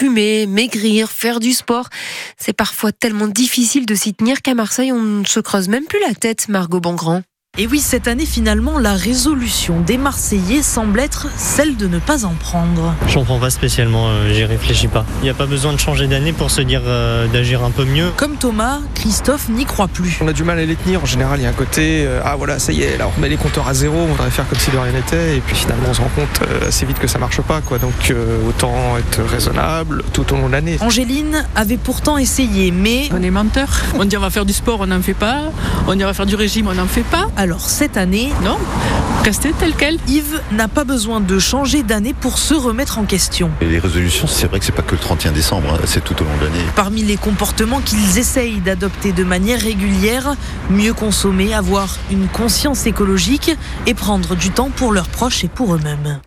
fumer, maigrir, faire du sport. C'est parfois tellement difficile de s'y tenir qu'à Marseille, on ne se creuse même plus la tête, Margot Bongrand. Et oui, cette année, finalement, la résolution des Marseillais semble être celle de ne pas en prendre. J'en prends pas spécialement, euh, j'y réfléchis pas. Il n'y a pas besoin de changer d'année pour se dire euh, d'agir un peu mieux. Comme Thomas, Christophe n'y croit plus. On a du mal à les tenir. En général, il y a un côté euh, ah voilà, ça y est, là on remet les compteurs à zéro, on voudrait faire comme si de rien n'était, et puis finalement on se rend compte euh, assez vite que ça marche pas, quoi. Donc euh, autant être raisonnable tout au long de l'année. Angéline avait pourtant essayé, mais On est menteur. On dit on va faire du sport, on n'en fait pas. On dit on va faire du régime, on n'en fait pas. alors cette année, Non, restez tel quel. Yves n'a pas besoin de changer d'année pour se remettre en question. Et les résolutions, c'est vrai que c'est pas que le 31 décembre, hein, c'est tout au long de l'année. Parmi les comportements qu'ils essayent d'adopter de manière régulière, mieux consommer, avoir une conscience écologique et prendre du temps pour leurs proches et pour eux-mêmes.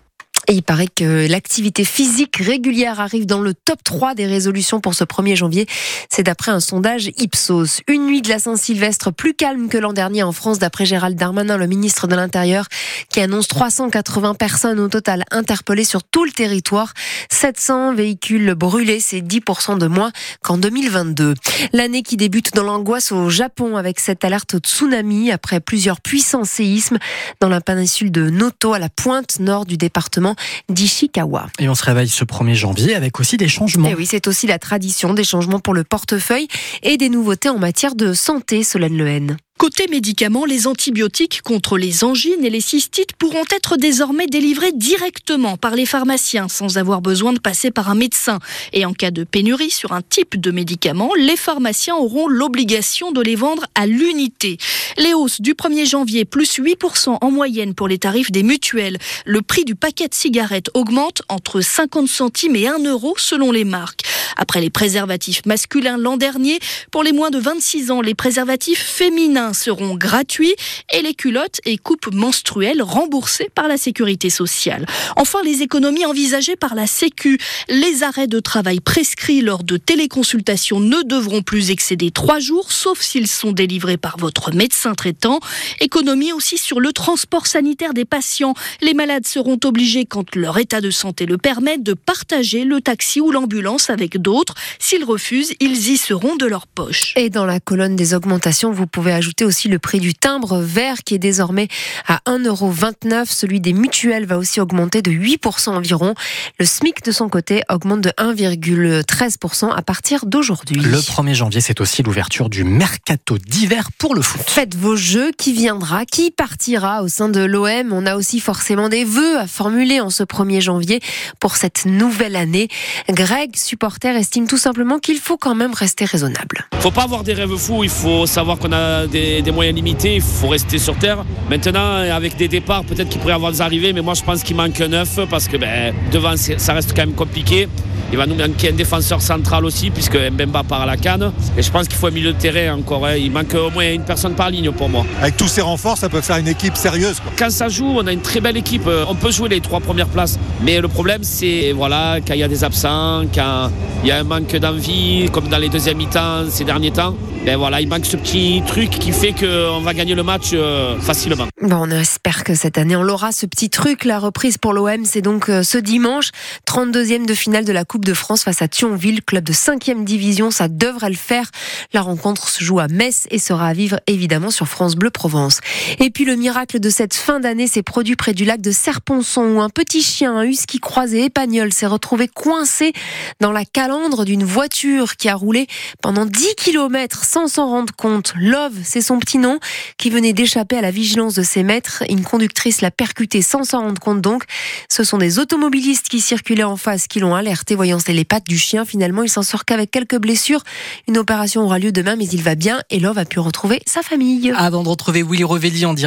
Et il paraît que l'activité physique régulière arrive dans le top 3 des résolutions pour ce 1er janvier. C'est d'après un sondage Ipsos. Une nuit de la Saint-Sylvestre plus calme que l'an dernier en France, d'après Gérald Darmanin, le ministre de l'Intérieur, qui annonce 380 personnes au total interpellées sur tout le territoire. 700 véhicules brûlés, c'est 10% de moins qu'en 2022. L'année qui débute dans l'angoisse au Japon avec cette alerte au tsunami après plusieurs puissants séismes dans la péninsule de Noto à la pointe nord du département d'Ishikawa. Et on se réveille ce 1er janvier avec aussi des changements. Et oui, c'est aussi la tradition des changements pour le portefeuille et des nouveautés en matière de santé, Solène Lehen. Côté médicaments, les antibiotiques contre les angines et les cystites pourront être désormais délivrés directement par les pharmaciens sans avoir besoin de passer par un médecin. Et en cas de pénurie sur un type de médicament, les pharmaciens auront l'obligation de les vendre à l'unité. Les hausses du 1er janvier, plus 8% en moyenne pour les tarifs des mutuelles. Le prix du paquet de cigarettes augmente entre 50 centimes et 1 euro selon les marques. Après les préservatifs masculins l'an dernier, pour les moins de 26 ans, les préservatifs féminins seront gratuits et les culottes et coupes menstruelles remboursées par la sécurité sociale. Enfin, les économies envisagées par la Sécu. Les arrêts de travail prescrits lors de téléconsultations ne devront plus excéder trois jours, sauf s'ils sont délivrés par votre médecin traitant. Économie aussi sur le transport sanitaire des patients. Les malades seront obligés, quand leur état de santé le permet, de partager le taxi ou l'ambulance avec d'autres. S'ils refusent, ils y seront de leur poche. Et dans la colonne des augmentations, vous pouvez ajouter aussi le prix du timbre vert qui est désormais à 1,29€. Celui des mutuelles va aussi augmenter de 8% environ. Le SMIC de son côté augmente de 1,13% à partir d'aujourd'hui. Le 1er janvier, c'est aussi l'ouverture du mercato d'hiver pour le foot. Faites vos jeux, qui viendra, qui partira au sein de l'OM. On a aussi forcément des vœux à formuler en ce 1er janvier pour cette nouvelle année. Greg, supporter, estime tout simplement qu'il faut quand même rester raisonnable. faut pas avoir des rêves fous, il faut savoir qu'on a des, des moyens limités, il faut rester sur terre. Maintenant, avec des départs, peut-être qu'il pourrait avoir des arrivées, mais moi je pense qu'il manque un neuf parce que ben, devant, ça reste quand même compliqué. Il va nous manquer un défenseur central aussi, puisque Mbemba part à la canne. Et je pense qu'il faut un milieu de terrain encore. hein. Il manque au moins une personne par ligne pour moi. Avec tous ces renforts, ça peut faire une équipe sérieuse. quoi. Quand ça joue, on a une très belle équipe. On peut jouer les trois premières places. Mais le problème, c'est voilà, quand il y a des absents, quand il y a un manque d'envie, comme dans les deuxièmes mi-temps ces derniers temps. Ben voilà, il manque ce petit truc qui fait qu'on va gagner le match euh, facilement. Bon, on espère que cette année, on l'aura, ce petit truc. La reprise pour l'OM, c'est donc euh, ce dimanche, 32e de finale de la Coupe de France face à Thionville, club de 5e division. Ça devrait le faire. La rencontre se joue à Metz et sera à vivre évidemment sur France Bleu Provence. Et puis le miracle de cette fin d'année s'est produit près du lac de Serponçon où un petit chien, un husky croisé espagnol, s'est retrouvé coincé dans la calandre d'une voiture qui a roulé pendant 10 km sans s'en rendre compte. Love, c'est son petit nom, qui venait d'échapper à la vigilance de ses maîtres. Une conductrice l'a percuté sans s'en rendre compte donc. Ce sont des automobilistes qui circulaient en face qui l'ont alerté, les pattes du chien. Finalement, il s'en sort qu'avec quelques blessures. Une opération aura lieu demain, mais il va bien et Love a pu retrouver sa famille. Avant de retrouver Willy Revelli en direct.